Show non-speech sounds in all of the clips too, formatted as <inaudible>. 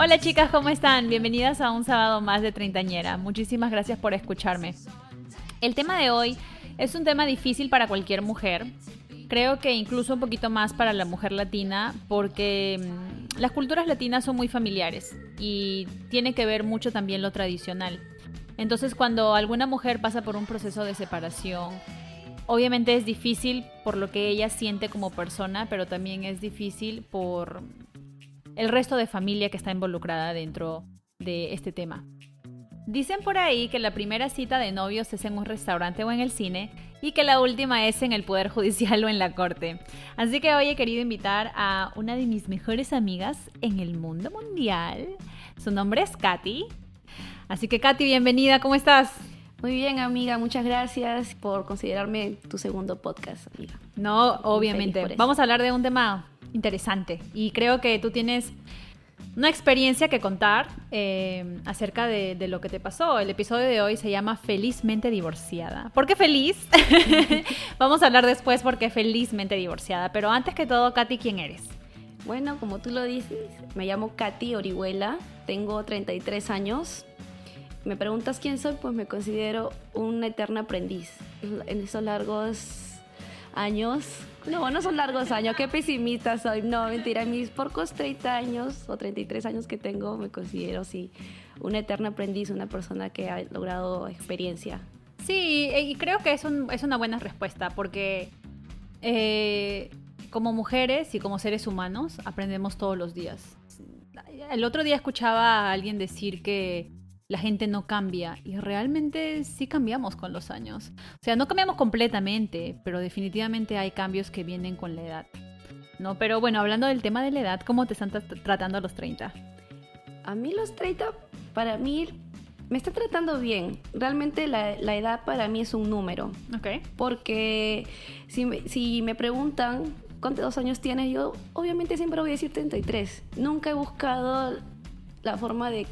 Hola chicas, ¿cómo están? Bienvenidas a un sábado más de Treintañera. Muchísimas gracias por escucharme. El tema de hoy es un tema difícil para cualquier mujer. Creo que incluso un poquito más para la mujer latina porque mm, las culturas latinas son muy familiares y tiene que ver mucho también lo tradicional. Entonces cuando alguna mujer pasa por un proceso de separación, obviamente es difícil por lo que ella siente como persona, pero también es difícil por el resto de familia que está involucrada dentro de este tema. Dicen por ahí que la primera cita de novios es en un restaurante o en el cine y que la última es en el Poder Judicial <laughs> o en la Corte. Así que hoy he querido invitar a una de mis mejores amigas en el mundo mundial. Su nombre es Katy. Así que Katy, bienvenida, ¿cómo estás? Muy bien, amiga, muchas gracias por considerarme tu segundo podcast, amiga. No, obviamente. Vamos a hablar de un tema interesante. Y creo que tú tienes una experiencia que contar eh, acerca de, lo que te pasó. El episodio de hoy se llama Felizmente divorciada. ¿Por qué feliz? <laughs> Vamos a hablar después porque felizmente divorciada. Pero antes que todo, Katy, ¿quién eres? Bueno, como tú lo dices, me llamo Katy Orihuela, tengo 33 años. Me preguntas quién soy, pues me considero un eterno aprendiz. En esos largos años. No, no son largos años, qué pesimista soy. No, mentira, mis porcos 30 años o 33 años que tengo, me considero, sí, un eterno aprendiz, una persona que ha logrado experiencia. Sí, y creo que es, es una buena respuesta, porque eh, como mujeres y como seres humanos aprendemos todos los días. El otro día escuchaba a alguien decir que la gente no cambia y realmente sí cambiamos con los años. O sea, no cambiamos completamente, pero definitivamente hay cambios que vienen con la edad. No, pero bueno, hablando del tema de la edad, ¿cómo te están tratando a los 30? A mí los 30, para mí, me está tratando bien. Realmente la, edad para mí es un número. Ok. Porque si si me preguntan cuántos años tienes, yo obviamente siempre voy a decir 33. Nunca he buscado la forma de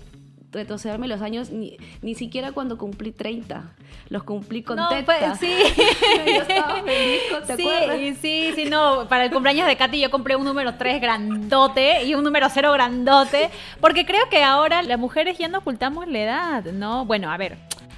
retrocederme los años, ni, ni siquiera cuando cumplí 30. Los cumplí con no, pues, sí. <laughs> yo estaba feliz, ¿te sí, acuerdas? Sí, sí, no. Para el cumpleaños de Katy yo compré un número 3 grandote y un número 0 grandote. Porque creo que ahora las mujeres ya no ocultamos la edad, ¿no? Bueno, a ver,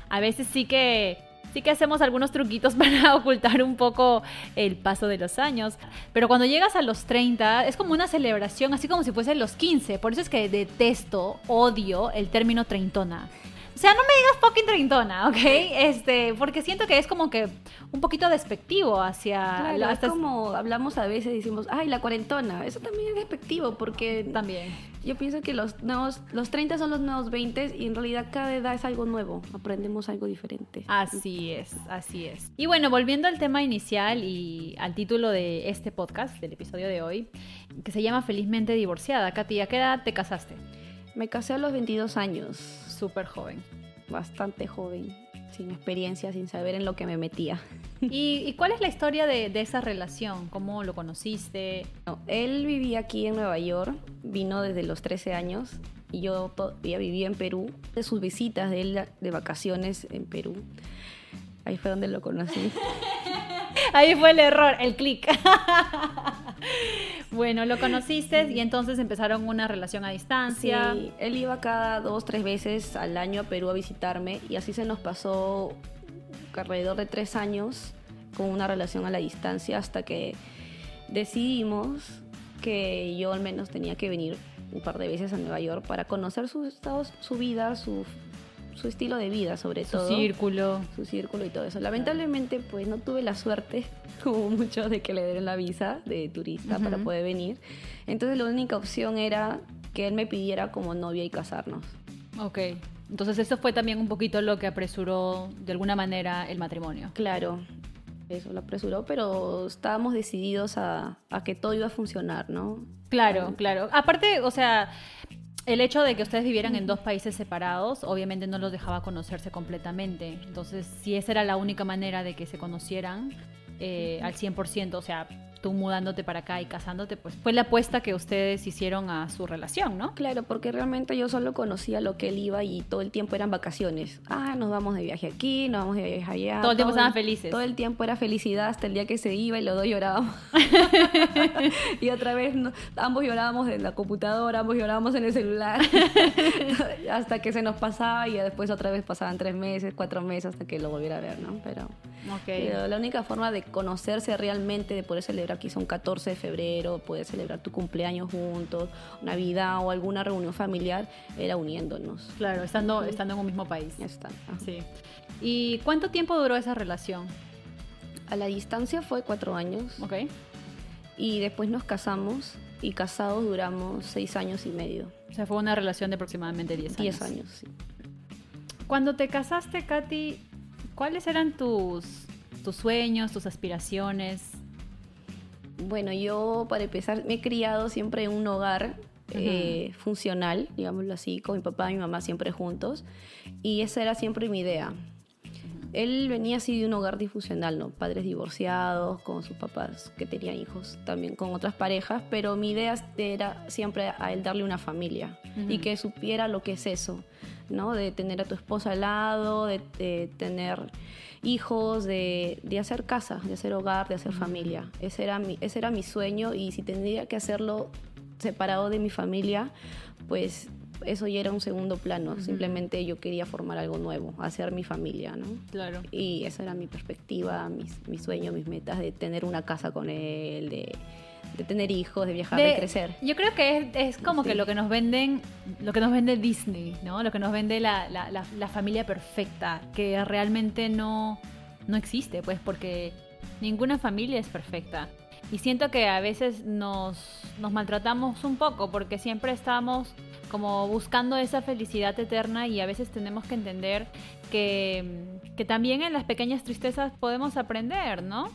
a veces sí que sí que hacemos algunos truquitos <laughs> para ocultar un poco el paso de los años. Pero cuando llegas a los 30 es como una celebración, así como si fuesen los 15. Por eso es que detesto, odio el término treintona. O sea, no me digas fucking treintona, ¿ok? Este, porque siento que es como que un poquito despectivo hacia... Claro, es como hablamos a veces y decimos, ay, la cuarentona. Eso también es despectivo porque... También. Yo pienso que los nuevos, los 30 son los nuevos 20 y en realidad cada edad es algo nuevo. Aprendemos algo diferente. Así es, así es. Y bueno, volviendo al tema inicial y al título de este podcast, del episodio de hoy, que se llama Felizmente Divorciada. Katy, ¿a qué edad te casaste? Me casé a los 22 años súper joven. Bastante joven, sin experiencia, sin saber en lo que me metía. <laughs> ¿Y, cuál es la historia de, esa relación? ¿Cómo lo conociste? él vivía aquí en Nueva York, vino desde los 13 años y yo todavía vivía en Perú. De sus visitas de él de vacaciones en Perú, ahí fue donde lo conocí. <laughs> ahí fue el error, el clic. <laughs> Bueno, lo conociste y entonces empezaron una relación a distancia. Sí, él iba cada dos, tres veces al año a Perú a visitarme y así se nos pasó alrededor de tres años con una relación a la distancia hasta que decidimos que yo al menos tenía que venir un par de veces a Nueva York para conocer su estado, su vida, su su estilo de vida sobre todo. Su círculo. Su círculo y todo eso. Lamentablemente pues no tuve la suerte, <laughs> como muchos, de que le den la visa de turista para poder venir. Entonces la única opción era que él me pidiera como novia y casarnos. Ok. Entonces eso fue también un poquito lo que apresuró de alguna manera el matrimonio. Claro, eso lo apresuró, pero estábamos decididos a, a que todo iba a funcionar, ¿no? Claro, claro. Aparte, o sea, el hecho de que ustedes vivieran en dos países separados, obviamente no los dejaba conocerse completamente. Entonces, si esa era la única manera de que se conocieran eh, al 100%, o sea, tú mudándote para acá y casándote, pues fue la apuesta que ustedes hicieron a su relación, ¿no? Claro, porque realmente yo solo conocía lo que él iba y todo el tiempo eran vacaciones. Ah, nos vamos de viaje aquí, nos vamos de viaje allá. Todo el tiempo estaban felices. Todo el tiempo era felicidad hasta el día que se iba y los dos llorábamos. <laughs> <laughs> y otra vez ambos llorábamos en la computadora, ambos llorábamos en el celular. <laughs> hasta que se nos pasaba y después otra vez pasaban tres meses, cuatro meses hasta que lo volviera a ver, ¿no? Pero, pero la única forma de conocerse realmente, de poder celebrar celebrar quizá un 14 de febrero, puedes celebrar tu cumpleaños juntos, Navidad o alguna reunión familiar, era uniéndonos. Claro, estando, estando en un mismo país. Está. Sí. ¿Y cuánto tiempo duró esa relación? A la distancia fue cuatro años. Ok. Y después nos casamos y casados duramos seis años y medio. O sea, fue una relación de aproximadamente diez años. Diez años, sí. Cuando te casaste, Katy, ¿cuáles eran tus, tus sueños, tus aspiraciones? Bueno, yo para empezar me he criado siempre en un hogar eh, funcional, digámoslo así, con mi papá y mi mamá siempre juntos. Y esa era siempre mi idea. Él venía así de un hogar disfuncional, ¿no? Padres divorciados, con sus papás que tenían hijos, también con otras parejas, pero mi idea era siempre a él darle una familia y que supiera lo que es eso, ¿no? De tener a tu esposa al lado, de, de tener hijos, de, de, hacer casa, de hacer hogar, de hacer familia. Ese era, mi, ese era mi sueño y si tendría que hacerlo separado de mi familia, pues eso ya era un segundo plano. Simplemente yo quería formar algo nuevo, hacer mi familia, ¿no? Claro. Y esa era mi perspectiva, mis, mi sueño, mis metas de tener una casa con él, de de tener hijos, de viajar, de, crecer. Yo creo que es, es como que lo que nos venden, lo que nos vende Disney, ¿no? Lo que nos vende la, la, la, familia perfecta, que realmente no, no existe, pues, porque ninguna familia es perfecta. Y siento que a veces nos, nos maltratamos un poco porque siempre estamos como buscando esa felicidad eterna y a veces tenemos que entender que, que también en las pequeñas tristezas podemos aprender, ¿no?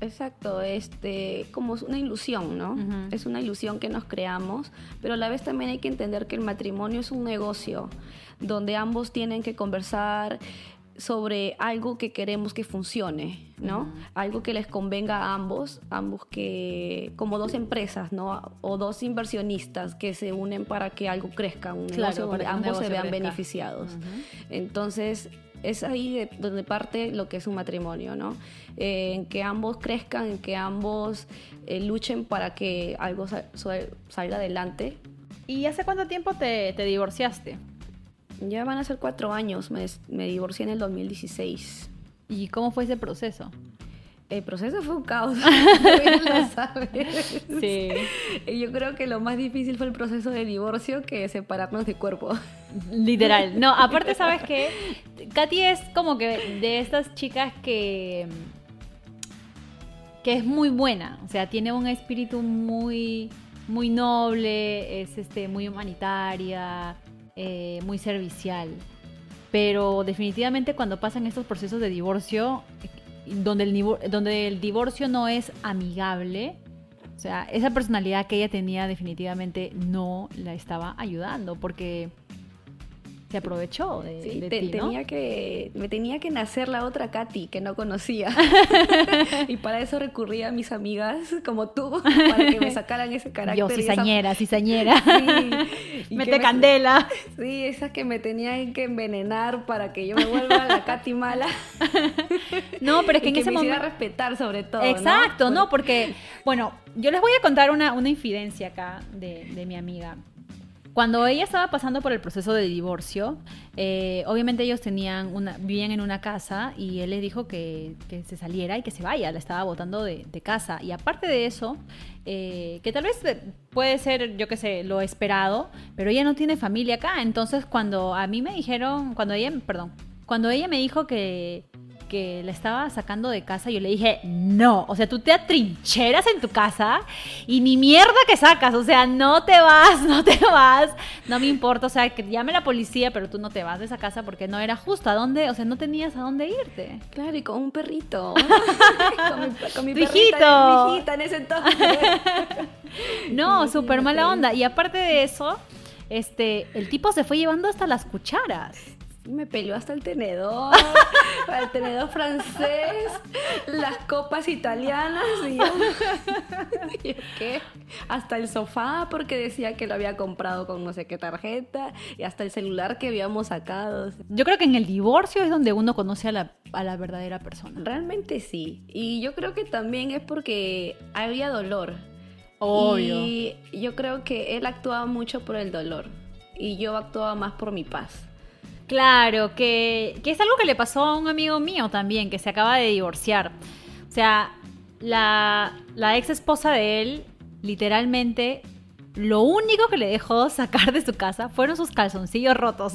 Exacto, este, como es una ilusión, ¿no? Es una ilusión que nos creamos, pero a la vez también hay que entender que el matrimonio es un negocio donde ambos tienen que conversar sobre algo que queremos que funcione, ¿no? Algo que les convenga a ambos, ambos que como dos empresas, ¿no? O dos inversionistas que se unen para que algo crezca, un negocio donde ambos se vean beneficiados. Entonces, es ahí donde parte lo que es un matrimonio, ¿no? Eh, en que ambos crezcan, en que ambos eh, luchen para que algo salga adelante. ¿Y hace cuánto tiempo te, divorciaste? Ya van a ser cuatro años, me, me divorcié en el 2016. ¿Y cómo fue ese proceso? El proceso fue un caos, <laughs> <laughs> Sí. Yo creo que lo más difícil fue el proceso de divorcio que separarnos de cuerpo. Literal. No, <laughs> aparte, ¿sabes qué? Katy es como que de estas chicas que que es muy buena, o sea, tiene un espíritu muy muy noble, es este muy humanitaria, eh, muy servicial. Pero definitivamente cuando pasan estos procesos de divorcio, donde el, donde el divorcio no es amigable, o sea, esa personalidad que ella tenía definitivamente no la estaba ayudando porque se aprovechó de, sí, ti, tenía que me tenía que nacer la otra Katy que no conocía. <laughs> Y para eso recurría a mis amigas como tú <laughs> para que me sacaran ese carácter yo cizañera <laughs> cizañera. sí, mete candela. Sí esas que me tenían que envenenar para que yo me vuelva la Katy mala. No pero es que en que ese me momento respetar sobre todo exacto no, porque bueno yo les voy a contar una, una infidencia acá de, de mi amiga cuando ella estaba pasando por el proceso de divorcio, eh, obviamente ellos tenían una, vivían en una casa y él le dijo que, se saliera y que se vaya, la estaba botando de, casa. Y aparte de eso, eh, que tal vez puede ser, yo qué sé, lo esperado, pero ella no tiene familia acá. Entonces cuando a mí me dijeron, cuando ella, perdón, cuando ella me dijo que, que la estaba sacando de casa, yo le dije, no, o sea, tú te atrincheras en tu casa y ni mierda que sacas, o sea, no te vas, <laughs> no te vas, no me importa, o sea, que llame la policía, pero tú no te vas de esa casa porque no era justo, ¿a dónde? O sea, no tenías a dónde irte. Claro, y con un perrito. <laughs> <laughs> con mi, hijito. hijita en ese entonces. no, súper mala onda. Y aparte de eso, este, el tipo se fue llevando hasta las cucharas. Me peleó hasta el tenedor, <laughs> el tenedor francés, las copas italianas <laughs> y yo, ¿qué? Hasta el sofá porque decía que lo había comprado con no sé qué tarjeta y hasta el celular que habíamos sacado. Yo creo que en el divorcio es donde uno conoce a la, a la verdadera persona. Realmente sí. Y yo creo que también es porque había dolor. Obvio. Y yo creo que él actuaba mucho por el dolor y yo actuaba más por mi paz. Claro, que, que es algo que le pasó a un amigo mío también, que se acaba de divorciar. O sea, la, la ex esposa de él, literalmente, lo único que le dejó sacar de su casa fueron sus calzoncillos rotos.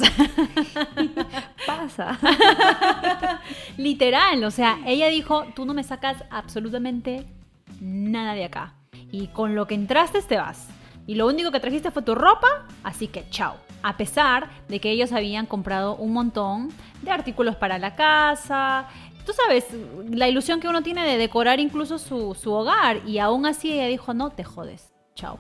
<laughs> Pasa. <laughs> Literal, o sea, ella dijo, tú no me sacas absolutamente nada de acá. Y con lo que entraste te vas. Y lo único que trajiste fue tu ropa, así que chao. A pesar de que ellos habían comprado un montón de artículos para la casa. Tú sabes, la ilusión que uno tiene de decorar incluso su, su hogar. Y aún así ella dijo, no, te jodes. Chao.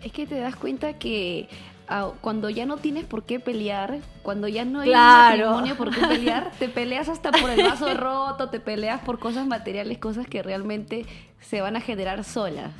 Es que te das cuenta que ah, cuando ya no tienes por qué pelear, cuando ya no hay Claro. un matrimonio por qué pelear, te peleas hasta por el vaso <laughs> roto, te peleas por cosas materiales, cosas que realmente se van a generar solas.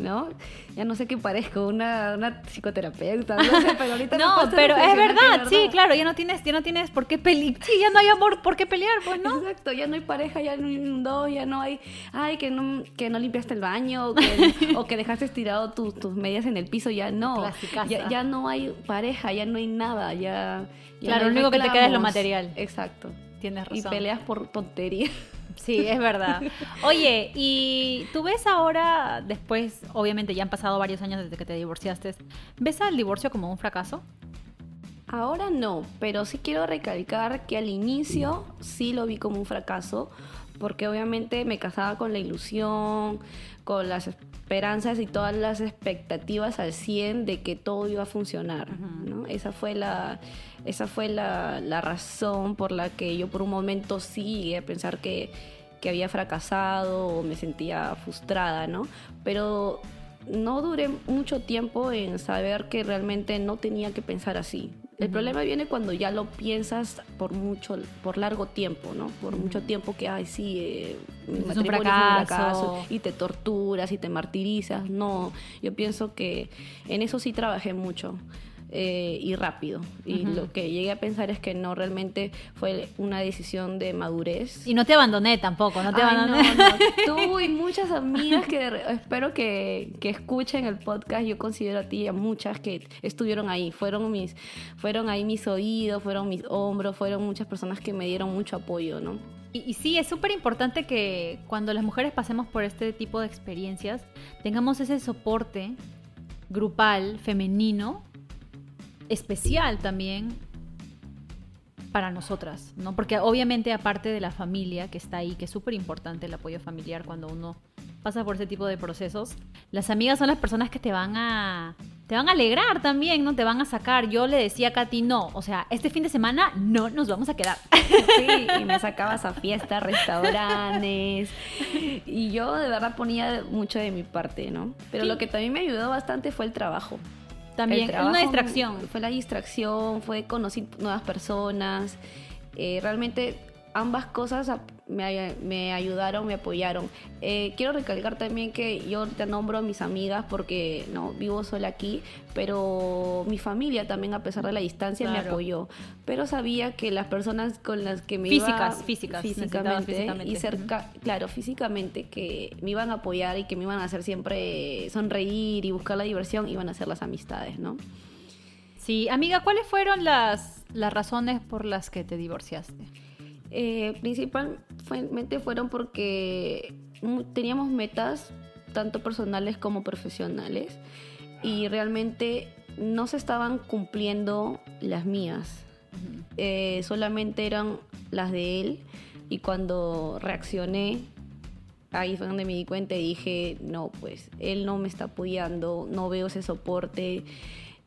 ¿No? Ya no sé qué parezco, una, una psicoterapeuta, no sé, pero ahorita <laughs> No, pasa pero es verdad, sí, claro, ya no tienes, ya no tienes por qué pelear. Sí, ya no hay amor por qué pelear, pues, ¿no? Exacto, ya no hay pareja, ya no hay un dos, ya no hay, ay, que no, que no limpiaste el baño, o que, o que dejaste estirado tus, tus medias en el piso, ya no. Ya, ya no hay pareja, ya no hay nada, ya... ya Claro, no lo único que te queda es lo material. Exacto. Tienes Y razón. peleas por tonterías. Sí, es verdad. Oye, y tú ves ahora, después, obviamente ya han pasado varios años desde que te divorciaste, ¿ves al divorcio como un fracaso? Ahora no, pero sí quiero recalcar que al inicio sí lo vi como un fracaso, porque obviamente me casaba con la ilusión, con las esperanzas y todas las expectativas al 100 de que todo iba a funcionar. ¿no? Esa fue, la, esa fue la, la razón por la que yo por un momento sí llegué a pensar que, que había fracasado o me sentía frustrada, ¿no? Pero no duré mucho tiempo en saber que realmente no tenía que pensar así. El problema viene cuando ya lo piensas por mucho, por largo tiempo, ¿no? Por mucho tiempo que, ay, sí, eh, mi Es un matrimonio fracaso, y te torturas y te martirizas. No, yo pienso que en eso sí trabajé mucho. Eh, y rápido. Y lo que llegué a pensar es que no realmente fue una decisión de madurez. Y no te abandoné tampoco, no te Ay, abandoné. no, no. <laughs> Tú y muchas amigas que espero que, que escuchen el podcast. Yo considero a ti y a muchas que estuvieron ahí. Fueron mis, fueron ahí mis oídos, fueron mis hombros, fueron muchas personas que me dieron mucho apoyo, ¿no? Y, y sí, es súper importante que cuando las mujeres pasemos por este tipo de experiencias, tengamos ese soporte grupal, femenino, especial también para nosotras, ¿no? Porque obviamente aparte de la familia que está ahí, que es súper importante el apoyo familiar cuando uno pasa por ese tipo de procesos, las amigas son las personas que te van a te van a alegrar también, ¿no? Te van a sacar. Yo le decía a Katy, no, o sea, este fin de semana no nos vamos a quedar. Sí, y me sacabas a fiestas, restaurantes. Y yo de verdad ponía mucho de mi parte, ¿no? Pero Sí. lo que también me ayudó bastante fue el trabajo. También, una distracción. Fue la distracción, fue conocer nuevas personas. Eh, realmente ambas cosas me, ay- me ayudaron, me apoyaron. Eh, quiero recalcar también que yo te nombro a mis amigas porque no vivo sola aquí, pero mi familia también a pesar de la distancia me apoyó. Pero sabía que las personas con las que me Físicas, iba físicas, físicamente, físicamente. y cerca, claro, físicamente que me iban a apoyar y que me iban a hacer siempre sonreír y buscar la diversión, iban a ser las amistades, ¿no? Sí, amiga, ¿cuáles fueron las, las razones por las que te divorciaste? Eh, principalmente fueron porque teníamos metas, tanto personales como profesionales, y realmente no se estaban cumpliendo las mías. Eh, solamente eran las de él, y cuando reaccioné, ahí fue donde me di cuenta y dije, no, pues él no me está apoyando, no veo ese soporte.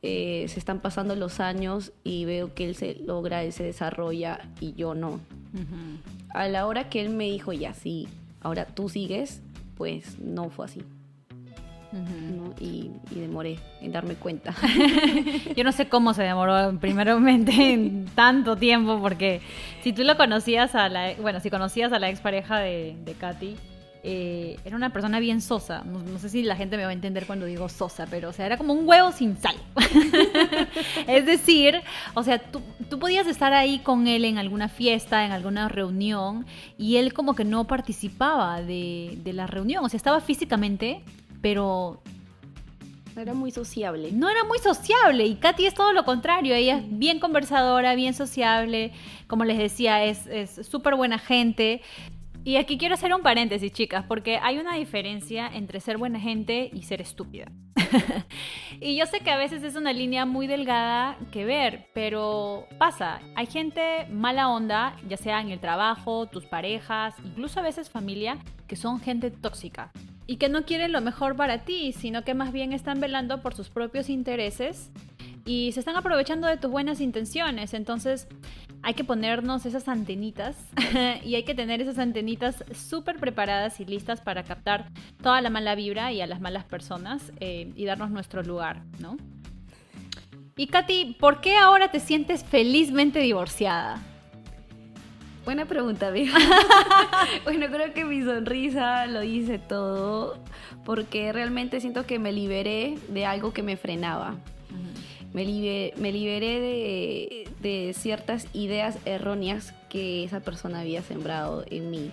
eh, se están pasando los años y veo que él se logra, él se desarrolla y yo no a la hora que él me dijo, ya sí, ahora tú sigues, pues no fue así. ¿no? y, y demoré en darme cuenta. <laughs> Yo no sé cómo se demoró primeramente <laughs> en tanto tiempo, porque si tú lo conocías a la, bueno, si conocías a la expareja de, de Katy, eh, era una persona bien sosa. No, no sé si la gente me va a entender cuando digo sosa, pero o sea, era como un huevo sin sal. <laughs> es decir, o sea, tú, tú podías estar ahí con él en alguna fiesta, en alguna reunión, y él como que no participaba de, de la reunión. O sea, estaba físicamente, pero Era muy sociable. no era muy sociable y Katy es todo lo contrario, ella es bien conversadora, bien sociable, como les decía, es es súper buena gente. Y aquí quiero hacer un paréntesis, chicas, porque hay una diferencia entre ser buena gente y ser estúpida. <laughs> y yo sé que a veces es una línea muy delgada que ver, pero pasa, hay gente mala onda, ya sea en el trabajo, tus parejas, incluso a veces familia, que son gente tóxica y que no quieren lo mejor para ti, sino que más bien están velando por sus propios intereses y se están aprovechando de tus buenas intenciones. Entonces hay que ponernos esas antenitas <laughs> y hay que tener esas antenitas súper preparadas y listas para captar toda la mala vibra y a las malas personas eh, y darnos nuestro lugar, ¿no? Y Katy, ¿por qué ahora te sientes felizmente divorciada? Buena pregunta, amiga. <laughs> bueno, creo que mi sonrisa lo hice todo porque realmente siento que me liberé de algo que me frenaba. Me, libe- me liberé de, de ciertas ideas erróneas que esa persona había sembrado en mí.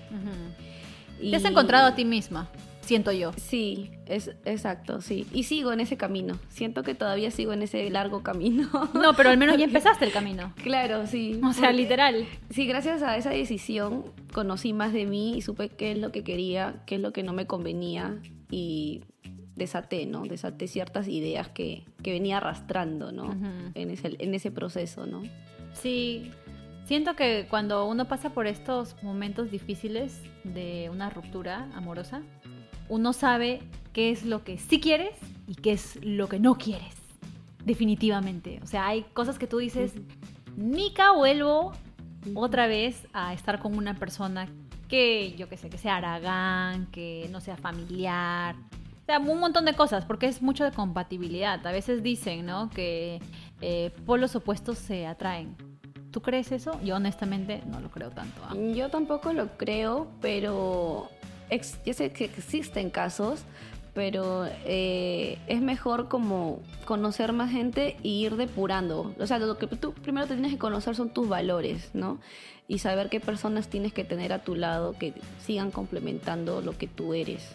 Te has encontrado a ti misma, siento yo. Sí, es exacto, sí. Y sigo en ese camino. Siento que todavía sigo en ese largo camino. <laughs> No, pero al menos ya empezaste el camino. claro, sí. O sea, Porque- literal. Sí, gracias a esa decisión conocí más de mí y supe qué es lo que quería, qué es lo que no me convenía y desaté, ¿no? Desaté ciertas ideas que, que venía arrastrando, ¿no? En, ese, en ese proceso, ¿no? Sí, siento que cuando uno pasa por estos momentos difíciles de una ruptura amorosa, uno sabe qué es lo que sí quieres y qué es lo que no quieres. Definitivamente. O sea, hay cosas que tú dices, Nica, vuelvo otra vez a estar con una persona que, yo qué sé, que sea aragán, que no sea familiar. O sea, un montón de cosas, porque es mucho de compatibilidad. A veces dicen, ¿no? Que eh, polos opuestos se atraen. ¿Tú crees eso? Yo honestamente no lo creo tanto. ¿ah? Yo tampoco lo creo, pero ex- yo sé que existen casos, pero eh, es mejor como conocer más gente y ir depurando. O sea, lo que tú primero te tienes que conocer son tus valores, ¿no? Y saber qué personas tienes que tener a tu lado que sigan complementando lo que tú eres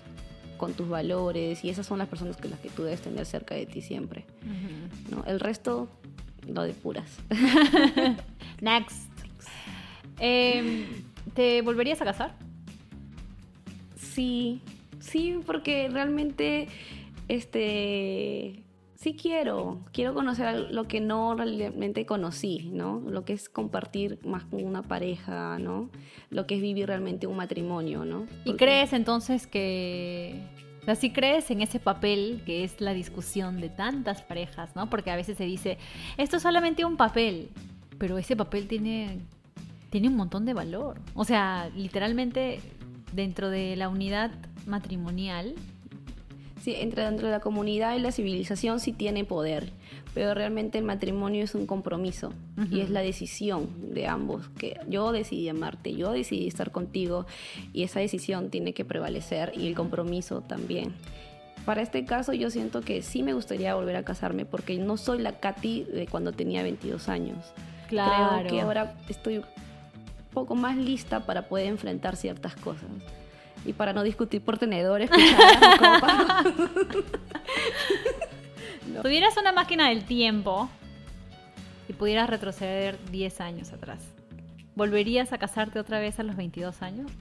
con tus valores y esas son las personas que las que tú debes tener cerca de ti siempre. ¿no? El resto lo depuras. <laughs> Next. Em, ¿Te volverías a casar? Sí, sí, porque realmente, este, sí quiero, quiero conocer lo que no realmente conocí, ¿no? Lo que es compartir más con una pareja, ¿no? Lo que es vivir realmente un matrimonio, ¿no? ¿Y crees entonces que... O sea, sí crees en ese papel que es la discusión de tantas parejas, ¿no? Porque a veces se dice, esto es solamente un papel, pero ese papel tiene, tiene un montón de valor. O sea, literalmente dentro de la unidad matrimonial, Sí, entre dentro de la comunidad y la civilización sí tiene poder, pero realmente el matrimonio es un compromiso y es la decisión de ambos, que yo decidí amarte, yo decidí estar contigo y esa decisión tiene que prevalecer y el compromiso también. Para este caso yo siento que sí me gustaría volver a casarme porque no soy la Katy de cuando tenía 22 años. claro. Creo que ahora estoy un poco más lista para poder enfrentar ciertas cosas. Y para no discutir por tenedores, cucharas, copas. <laughs> tuvieras una máquina del tiempo y pudieras retroceder 10 años atrás, ¿volverías a casarte otra vez a los 22 años?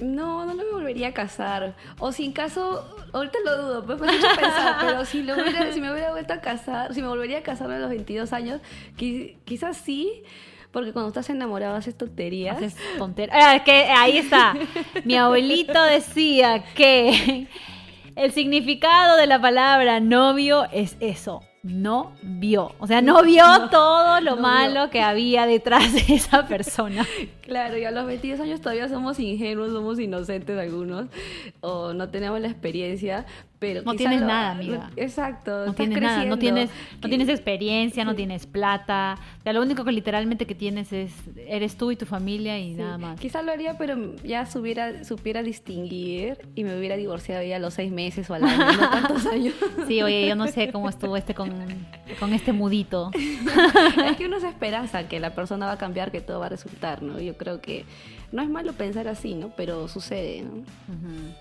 No, no me volvería a casar. O si en caso, ahorita lo dudo, pues me pensar, pero si, lo hubiera- si me hubiera vuelto a casar, si me volvería a casar a los 22 años, qui- quizás sí, porque cuando estás enamorado haces tonterías. Haces tonteras. <laughs> Ah, que ahí está. Mi abuelito decía que el significado de la palabra novio es eso. No vio. O sea, no vio todo lo no vio. malo que había detrás de esa persona. Claro, y a los 22 años todavía somos ingenuos, somos inocentes algunos, o no tenemos la experiencia, Pero no tienes lo- nada, amiga. Exacto. No estás tienes nada, no tienes, no Que- tienes experiencia, no tienes plata. O sea, lo único que literalmente que tienes es eres tú y tu familia y Sí, nada más. Quizá lo haría, pero ya supiera, supiera distinguir y me hubiera divorciado ya a los seis meses o al año, no tantos <laughs> años. Sí, oye, yo no sé cómo estuvo este con, con este mudito. <laughs> es que uno se esperanza que la persona va a cambiar, que todo va a resultar, ¿no? Yo creo que no es malo pensar así, ¿no? Pero sucede, ¿no? Ujú.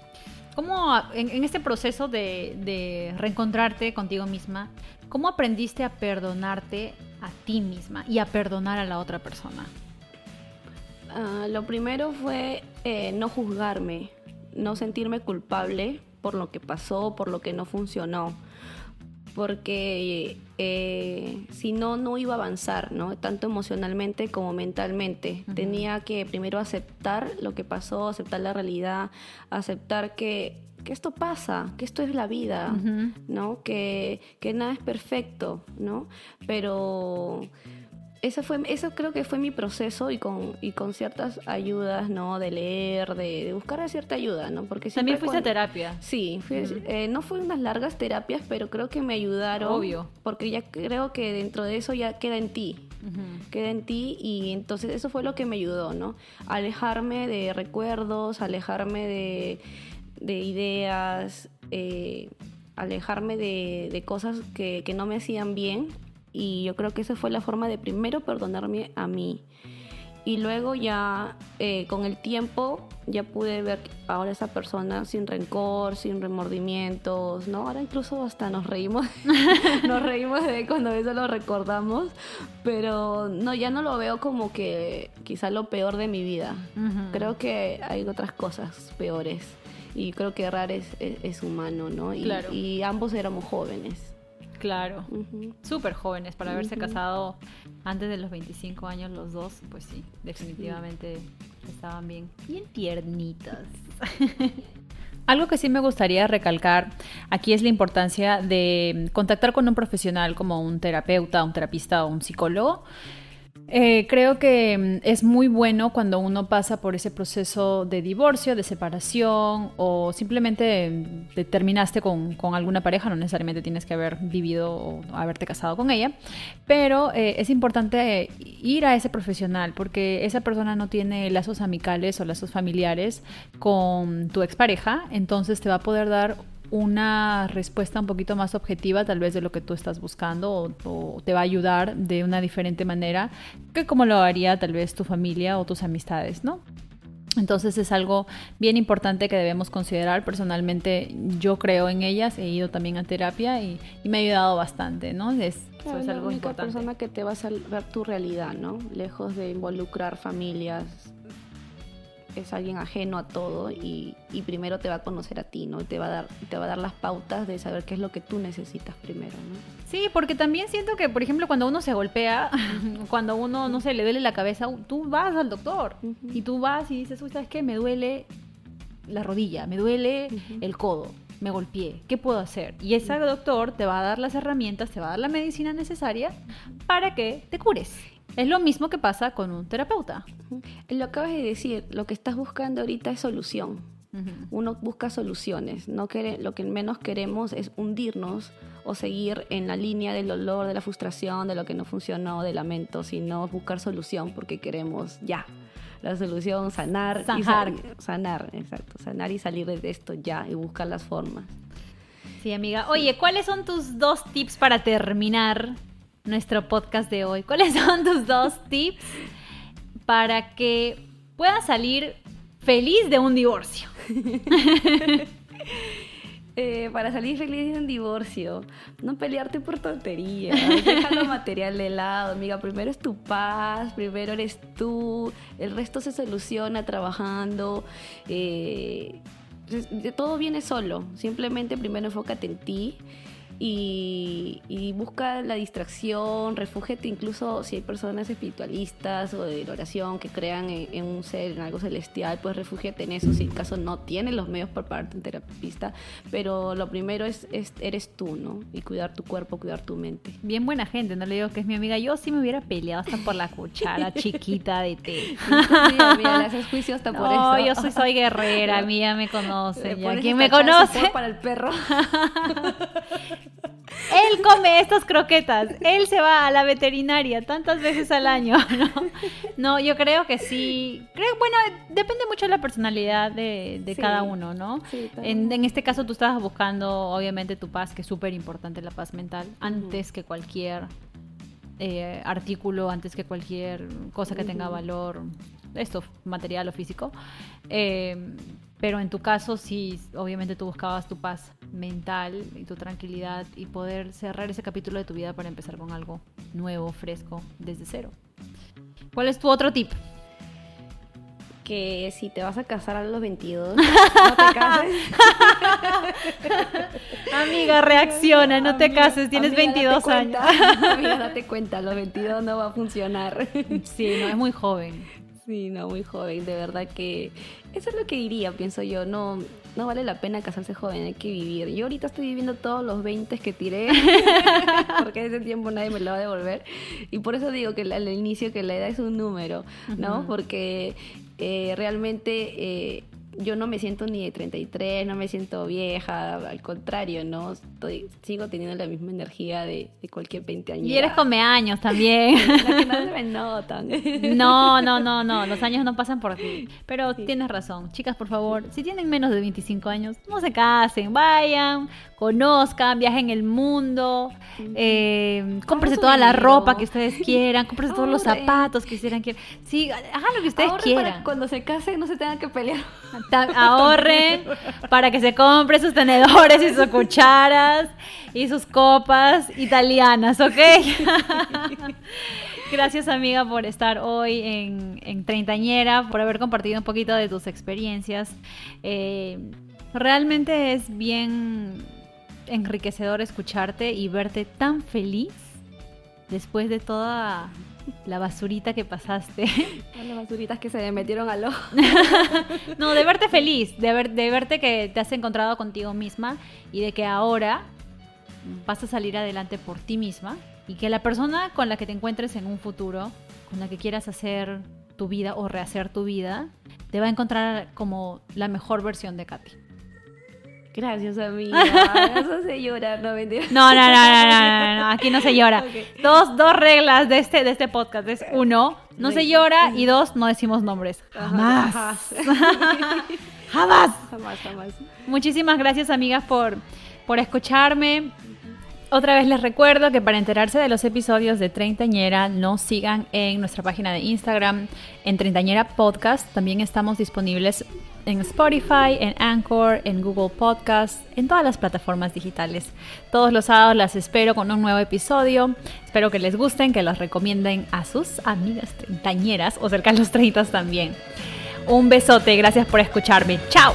¿Cómo en, este proceso de, de reencontrarte contigo misma, cómo aprendiste a perdonarte a ti misma y a perdonar a la otra persona? Ah, lo primero fue eh, no juzgarme, no sentirme culpable por lo que pasó, por lo que no funcionó. Porque eh, si no, no iba a avanzar, ¿no? Tanto emocionalmente como mentalmente. Tenía que primero aceptar lo que pasó, aceptar la realidad, aceptar que, que esto pasa, que esto es la vida. ¿no? Que, que nada es perfecto, ¿no? Pero eso, fue, eso creo que fue mi proceso y con, y con ciertas ayudas, ¿no? De leer, de, de buscar cierta ayuda, ¿no? Porque También fuiste a terapia. Sí, fui- eh, no fue unas largas terapias, pero creo que me ayudaron. Obvio. Porque ya creo que dentro de eso ya queda en ti queda en ti y entonces eso fue lo que me ayudó, ¿no? Alejarme de recuerdos, alejarme de, de ideas, eh, alejarme de, de cosas que, que no me hacían bien y yo creo que esa fue la forma de primero perdonarme a mí y luego ya eh, con el tiempo ya pude ver ahora esa persona sin rencor, sin remordimientos, ¿no? Ahora incluso hasta nos reímos, <laughs> nos reímos de cuando eso lo recordamos, pero no, ya no lo veo como que quizá lo peor de mi vida. Creo que hay otras cosas peores y creo que errar es, es, es humano, ¿no? Y, Claro. y ambos éramos jóvenes. Claro. Ujú. Súper jóvenes para haberse casado antes de los 25 años los dos, pues sí, definitivamente estaban bien, bien tiernitas. <laughs> Algo que sí me gustaría recalcar aquí es la importancia de contactar con un profesional como un terapeuta, un terapista o un psicólogo. Eh, creo que mm, es muy bueno cuando uno pasa por ese proceso de divorcio, de separación o simplemente mm, te terminaste con, alguna pareja, no necesariamente tienes que haber vivido o haberte casado con ella, pero eh, es importante ir a ese profesional porque esa persona no tiene lazos amicales o lazos familiares con tu expareja, entonces te va a poder dar una respuesta un poquito más objetiva tal vez de lo que tú estás buscando o, o te va a ayudar de una diferente manera que como lo haría tal vez tu familia o tus amistades, ¿no? Entonces es algo bien importante que debemos considerar. Personalmente yo creo en ellas, he ido también a terapia y, y me ha ayudado bastante, ¿no? Es, eso Claro, es la algo única importante. persona que te va a salvar tu realidad, ¿no? Lejos de involucrar familias, es alguien ajeno a todo y, y primero te va a conocer a ti, ¿no? Y te va a dar, te va a dar las pautas de saber qué es lo que tú necesitas primero, ¿no? Sí, porque también siento que, por ejemplo, cuando uno se golpea, <laughs> cuando uno, no sé, le duele la cabeza, tú vas al doctor y tú vas y dices, uy, ¿sabes qué? Me duele la rodilla, me duele el codo, me golpeé, ¿qué puedo hacer? Y ese doctor te va a dar las herramientas, te va a dar la medicina necesaria para que te cures. Es lo mismo que pasa con un terapeuta. Lo acabas de decir, lo que estás buscando ahorita es solución. Uno busca soluciones, no quere- lo que menos queremos es hundirnos o seguir en la línea del dolor, de la frustración, de lo que no funcionó, del lamento, sino buscar solución porque queremos ya. La solución, sanar. y Sanar. sal- sanar, exacto. Sanar y salir de esto ya y buscar las formas. Sí, amiga. Oye, ¿cuáles son tus dos tips para terminar nuestro podcast de hoy? ¿Cuáles <laughs> son tus dos tips para que puedas salir feliz de un divorcio? <laughs> Eh, para salir feliz de un divorcio, no pelearte por tonterías, deja lo <laughs> material de lado, amiga. Primero es tu paz, primero eres tú, el resto se soluciona trabajando. eh, de- todo viene solo, simplemente primero enfócate en ti y, y busca la distracción, refúgete incluso si hay personas espiritualistas o de oración que crean en, un ser, en algo celestial, pues refúgiate en eso si en caso no tienes los medios para pagarte un terapista, pero lo primero es, eres tú, ¿no? Y cuidar tu cuerpo, cuidar tu mente. Bien buena gente, no le digo que es mi amiga, yo sí me hubiera peleado hasta por la cuchara <laughs> chiquita de té. Amiga, le haces juicio hasta por no, eso. yo soy, soy guerrera, a mí ya me conoce, ya. ¿Quién me conoce? Para el perro. <laughs> Él come estas croquetas, él se va a la veterinaria tantas veces al año, <laughs> ¿no? No, yo creo que sí. Creo, bueno, depende mucho de la personalidad de, cada uno, ¿no? en, este caso tú estabas buscando, obviamente, tu paz, que es súper importante la paz mental, antes que cualquier eh, artículo, antes que cualquier cosa que tenga valor, esto, material o físico. Eh, pero en tu caso, sí, obviamente tú buscabas tu paz mental y tu tranquilidad y poder cerrar ese capítulo de tu vida para empezar con algo nuevo, fresco, desde cero. ¿Cuál es tu otro tip? Que si te vas a casar a los 22, <laughs> no te cases. <laughs> Amiga, reacciona, no te cases, tienes 22 años. <laughs> Amiga, date cuenta, a los 22 no va a funcionar. Sí, no, es muy joven. Sí, no, muy joven, de verdad que eso es lo que diría, pienso yo, no, no vale la pena casarse joven, hay que vivir. Yo ahorita estoy viviendo todos los 20 que tiré, <laughs> porque ese tiempo nadie me lo va a devolver. Y por eso digo que al inicio que la edad es un número, ¿no? Porque eh, realmente... Eh, yo no me siento ni de 33, no me siento vieja, al contrario, ¿no? Estoy, sigo teniendo la misma energía de, cualquier 20 años. Y eres come años <laughs> también. que no se me notan. No, no, no, no, los años no pasan por ti. Pero tienes razón. Chicas, por favor, si tienen menos de 25 años, no se casen, vayan, conozcan, viajen el mundo, eh, toda la ropa que ustedes <laughs> quieran, cómprese todos los zapatos que quieran. Sí, hagan lo que ustedes quieran. Para cuando se casen no se tengan que pelear ahorren para que se compren sus tenedores y sus cucharas y sus copas italianas, ¿ok? <laughs> Gracias amiga por estar hoy en, Treintañera, por haber compartido un poquito de tus experiencias. Eh, realmente es bien enriquecedor escucharte y verte tan feliz después de toda la basurita que pasaste. <laughs> Las basuritas que se metieron al ojo. <laughs> no, de verte feliz, de, ver, de verte que te has encontrado contigo misma y de que ahora vas a salir adelante por ti misma y que la persona con la que te encuentres en un futuro, con la que quieras hacer tu vida o rehacer tu vida, te va a encontrar como la mejor versión de Katy. Gracias, amiga. <laughs> Eso se llora, no mentira. No, no, no, no, no, aquí no se llora. <laughs> Dos, dos reglas de este, de este podcast. Es uno, no se llora y dos, no decimos nombres. Jamás. <laughs> Jamás. Jamás, jamás. Muchísimas gracias, amigas, por, por escucharme. Otra vez les recuerdo que para enterarse de los episodios de Treintañera nos sigan en nuestra página de Instagram en Treintañera Podcast. También estamos disponibles en Spotify, en Anchor, en Google Podcast, en todas las plataformas digitales. Todos los sábados las espero con un nuevo episodio. Espero que les gusten, que los recomienden a sus amigas treintañeras o cerca de los treintas también. Un besote, gracias por escucharme. ¡Chao!